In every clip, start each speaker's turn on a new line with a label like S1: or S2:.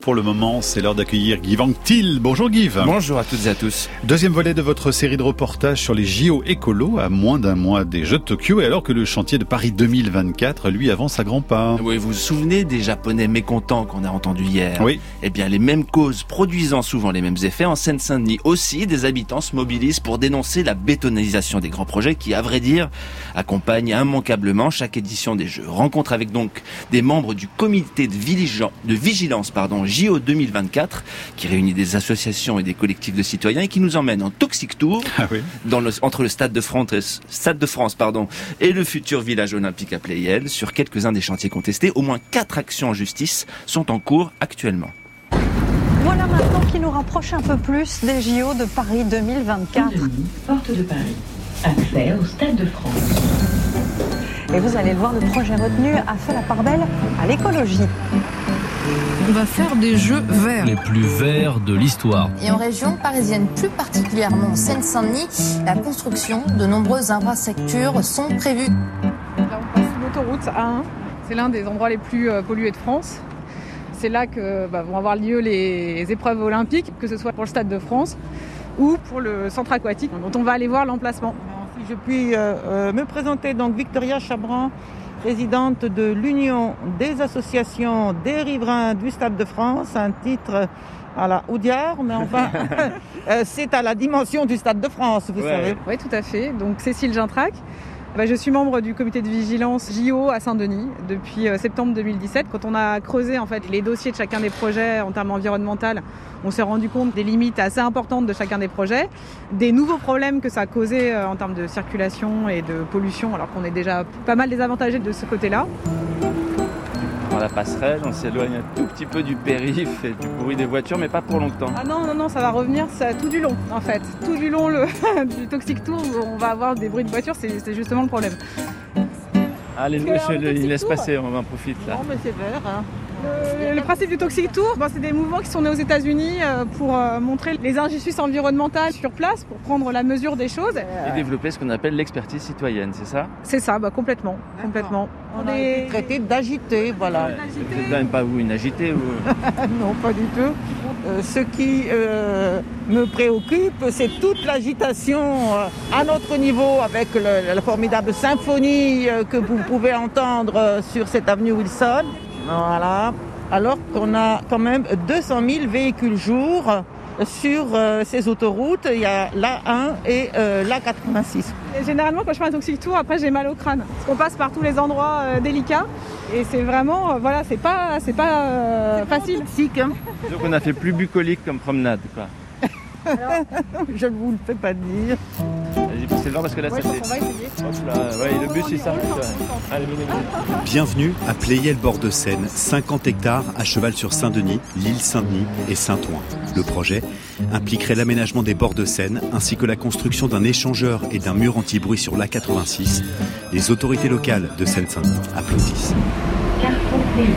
S1: Pour le moment, c'est l'heure d'accueillir Guy Van Til. Bonjour Guy.
S2: Bonjour à toutes et à tous.
S1: Deuxième volet de votre série de reportages sur les JO écolo à moins d'un mois des Jeux de Tokyo et alors que le chantier de Paris 2024, lui, avance à grands pas.
S2: Oui, vous vous souvenez des Japonais mécontents qu'on a entendus hier?
S1: Oui.
S2: Eh bien, les mêmes causes produisant souvent les mêmes effets en Seine-Saint-Denis aussi, des habitants se mobilisent pour dénoncer la bétonisation des grands projets qui, à vrai dire, accompagnent immanquablement chaque édition des Jeux. Rencontre avec donc des membres du comité de, vigilance, de vigilance pardon, JO 2024 qui réunit des associations et des collectifs de citoyens et qui nous emmène en Toxic Tour
S1: Ah oui.
S2: dans le, entre le Stade de France, Stade de France pardon, et le futur village olympique à Playel sur quelques-uns des chantiers contestés. Au moins quatre actions en justice sont en cours actuellement.
S3: Voilà maintenant qui nous rapproche un peu plus des JO de Paris 2024.
S4: Saint-Denis, porte de Paris. Accès au Stade de France.
S3: Et vous allez le voir, le projet retenu a fait la part belle à l'écologie.
S5: On va faire des jeux verts.
S6: les plus verts de l'histoire.
S7: Et en région parisienne, plus particulièrement en Seine-Saint-Denis, la construction de nombreuses infrastructures sont prévues.
S8: Là, on passe l'autoroute A1. C'est l'un des endroits les plus euh, pollués de France. C'est là que bah, vont avoir lieu les épreuves olympiques, que ce soit pour le Stade de France ou pour le centre aquatique, dont on va aller voir l'emplacement.
S9: Si je puis euh, euh, me présenter, donc Victoria Chabran, présidente de l'Union des associations des riverains du Stade de France, un titre à la Oudiard, mais enfin, euh, c'est à la dimension du Stade de France, vous
S2: Ouais.
S9: savez.
S8: Oui, tout à fait. Donc Cécile Gintrac. Bah, je suis membre du comité de vigilance JO à Saint-Denis depuis euh, septembre 2017. Quand on a creusé en fait les dossiers de chacun des projets en termes environnementaux, on s'est rendu compte des limites assez importantes de chacun des projets, des nouveaux problèmes que ça a causé euh, en termes de circulation et de pollution, alors qu'on est déjà pas mal désavantagé de ce côté-là.
S2: La passerelle, on s'éloigne un tout petit peu du périph' et du bruit des voitures, mais pas pour longtemps.
S8: Ah non, non, non, ça va revenir ça, tout du long en fait. Tout du long le, du Toxic Tour, où on va avoir des bruits de voiture, c'est justement le problème.
S2: Allez,
S8: le
S2: il laisse passer, on en profite là.
S9: Non, mais c'est vert. hein.
S8: Le, le principe du Toxic Tour, bon, c'est des mouvements qui sont nés aux États-Unis euh, pour euh, montrer les injustices environnementales sur place, pour prendre la mesure des choses.
S2: Et développer ce qu'on appelle l'expertise citoyenne, c'est ça?
S8: C'est ça, bah, complètement, complètement.
S9: On été traité d'agité, voilà.
S2: Peut-être même pas vous une agitée ou...
S9: non, pas du tout. Euh, ce qui euh, me préoccupe, c'est toute l'agitation euh, à notre niveau avec le- la formidable symphonie euh, que vous pouvez entendre euh, sur cette avenue Wilson. Voilà. Alors qu'on a quand même 200 000 véhicules jour sur euh, ces autoroutes. Il y a l'A1 et euh, l'A86.
S8: Et généralement, quand je fais un Toxic Tour, après j'ai mal au crâne. Parce qu'on passe par tous les endroits euh, délicats. Et c'est vraiment, euh, voilà, c'est pas, c'est pas euh, facile.
S9: Toxique, hein.
S2: Donc on a fait plus bucolique comme promenade, quoi.
S9: Je ne vous le fais pas dire.
S2: Devant parce que là,
S8: Ouais,
S2: ça c'est... ouais, le bus il s'arrête. ouais. Allez, venez, venez.
S10: Bienvenue à Playel-Bord-de-Seine, 50 hectares à cheval sur Saint-Denis, l'île Saint-Denis et Saint-Ouen. Le projet impliquerait l'aménagement des bords de Seine ainsi que la construction d'un échangeur et d'un mur anti-bruit sur l'A86. Les autorités locales de Seine-Saint-Denis applaudissent.
S4: Carrefour Playel.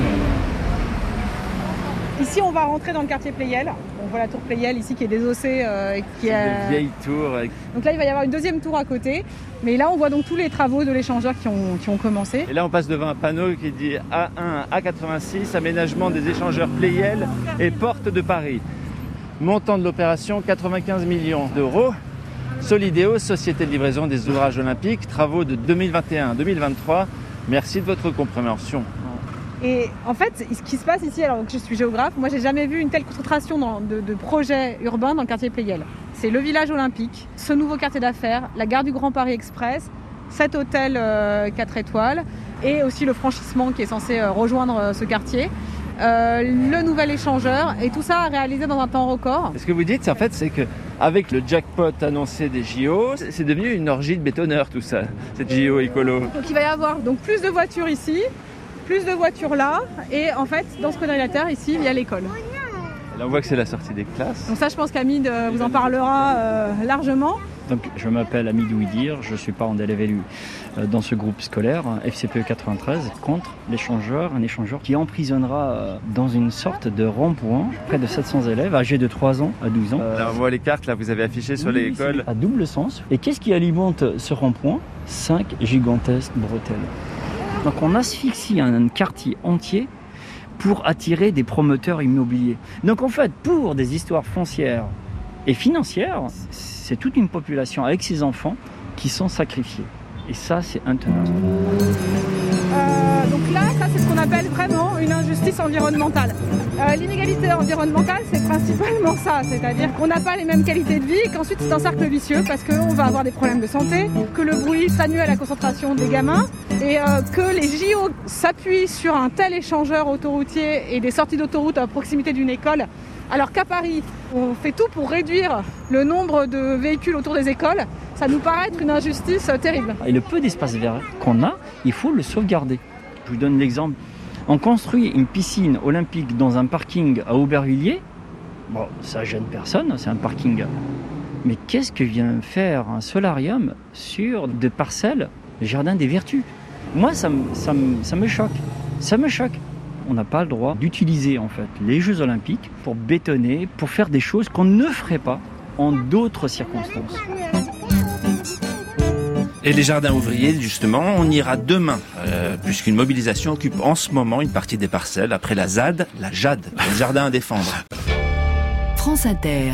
S8: Ici, on va rentrer dans le quartier Playel. On voit la tour Playel ici qui est désossée. euh, qui
S2: Des
S8: est...
S2: vieilles tours avec...
S8: Donc là, il va y avoir une deuxième tour à côté. Mais là, on voit donc tous les travaux de l'échangeur qui ont, qui ont commencé.
S2: Et là, on passe devant un panneau qui dit A1, A86, aménagement des échangeurs Playel et porte de Paris. Montant de l'opération 95 millions d'euros. Solidéo, Société de livraison des ouvrages olympiques, travaux de 2021-2023. Merci de votre compréhension.
S8: Et en fait, ce qui se passe ici, alors que je suis géographe, moi j'ai jamais vu une telle concentration dans- de, de projets urbains dans le quartier Playel. C'est le village olympique, ce nouveau quartier d'affaires, la gare du Grand Paris Express, cet hôtel 4 étoiles et aussi le franchissement qui est censé euh, rejoindre euh, ce quartier. Euh, le nouvel échangeur et tout ça réalisé dans un temps record.
S2: Ce que vous dites, c'est en fait, c'est que avec le jackpot annoncé des JO, c'est c'est devenu une orgie de bétonneurs tout ça, cette JO écolo.
S8: Donc il va y avoir donc plus de voitures ici, plus de voitures là et en fait dans ce quadrilatère ici il y a l'école.
S2: Là, on voit que c'est la sortie des classes.
S8: Donc ça je pense qu'Amid euh, vous en parlera euh, largement.
S6: Donc, je m'appelle Amid Ouidir, je suis parent d'élève élu euh, dans ce groupe scolaire FCPE 93 contre l'échangeur, un échangeur qui emprisonnera dans une sorte de rond-point près de 700 élèves âgés de 3 ans à 12 ans.
S2: Là, on voit les cartes, là, vous avez affiché sur
S6: oui,
S2: l'école.
S6: À double sens. Et qu'est-ce qui alimente ce rond-point? Cinq gigantesques bretelles. Donc on asphyxie un quartier entier pour attirer des promoteurs immobiliers. Donc en fait, pour des histoires foncières et financières, c'est toute une population avec ses enfants qui sont sacrifiés. Et ça, c'est intenable.
S8: Euh, donc là, ça c'est ce qu'on appelle vraiment une injustice environnementale. Euh, L'inégalité environnementale, c'est principalement ça, c'est-à-dire qu'on n'a pas les mêmes qualités de vie, qu'ensuite c'est un cercle vicieux parce qu'on va avoir des problèmes de santé, que le bruit s'annule à la concentration des gamins, et euh, que les JO s'appuient sur un tel échangeur autoroutier et des sorties d'autoroute à proximité d'une école. Alors qu'à Paris, on fait tout pour réduire le nombre de véhicules autour des écoles, ça nous paraît une injustice terrible.
S6: Et le peu d'espace vert qu'on a, il faut le sauvegarder. Je vous donne l'exemple. On construit une piscine olympique dans un parking à Aubervilliers. Bon, ça gêne personne, c'est un parking. Mais qu'est-ce que vient faire un solarium sur des parcelles Jardin des Vertus? Moi, ça, ça, ça me choque. Ça me choque on n'a pas le droit d'utiliser en fait les Jeux Olympiques pour bétonner, pour faire des choses qu'on ne ferait pas en d'autres circonstances.
S2: Et les jardins ouvriers, justement, on ira demain, euh, puisqu'une mobilisation occupe en ce moment une partie des parcelles après la ZAD, la JAD, le jardin à défendre.
S11: France Inter.